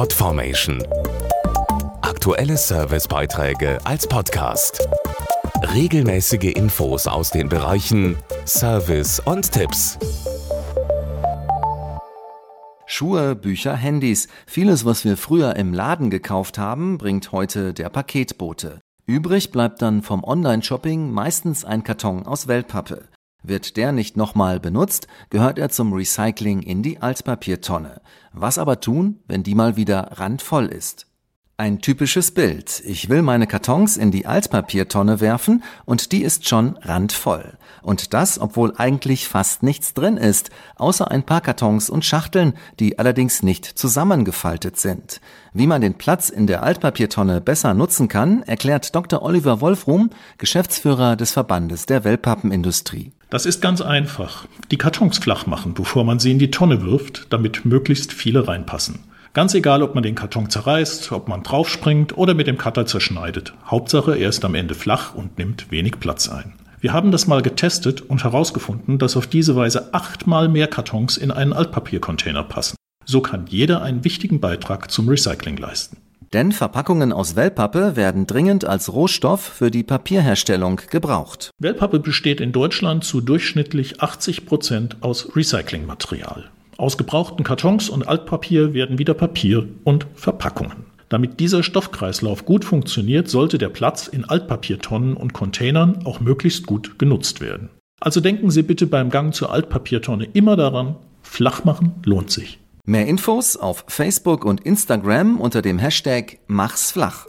Podformation. Aktuelle Servicebeiträge als Podcast. Regelmäßige Infos aus den Bereichen Service und Tipps. Schuhe, Bücher, Handys. Vieles, was wir früher im Laden gekauft haben, bringt heute der Paketbote. Übrig bleibt dann vom Online-Shopping meistens ein Karton aus Wellpappe. Wird der nicht nochmal benutzt, gehört er zum Recycling in die Altpapiertonne. Was aber tun, wenn die mal wieder randvoll ist? Ein typisches Bild. Ich will meine Kartons in die Altpapiertonne werfen und die ist schon randvoll. Und das, obwohl eigentlich fast nichts drin ist, außer ein paar Kartons und Schachteln, die allerdings nicht zusammengefaltet sind. Wie man den Platz in der Altpapiertonne besser nutzen kann, erklärt Dr. Oliver Wolfrum, Geschäftsführer des Verbandes der Wellpappenindustrie. Das ist ganz einfach. Die Kartons flach machen, bevor man sie in die Tonne wirft, damit möglichst viele reinpassen. Ganz egal, ob man den Karton zerreißt, ob man draufspringt oder mit dem Cutter zerschneidet. Hauptsache, er ist am Ende flach und nimmt wenig Platz ein. Wir haben das mal getestet und herausgefunden, dass auf diese Weise achtmal mehr Kartons in einen Altpapiercontainer passen. So kann jeder einen wichtigen Beitrag zum Recycling leisten. Denn Verpackungen aus Wellpappe werden dringend als Rohstoff für die Papierherstellung gebraucht. Wellpappe besteht in Deutschland zu durchschnittlich 80 Prozent aus Recyclingmaterial. Aus gebrauchten Kartons und Altpapier werden wieder Papier und Verpackungen. Damit dieser Stoffkreislauf gut funktioniert, sollte der Platz in Altpapiertonnen und Containern auch möglichst gut genutzt werden. Also denken Sie bitte beim Gang zur Altpapiertonne immer daran, flach machen lohnt sich. Mehr Infos auf Facebook und Instagram unter dem Hashtag Mach's flach.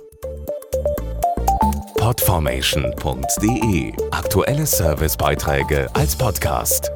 Podformation.de Aktuelle Servicebeiträge als Podcast.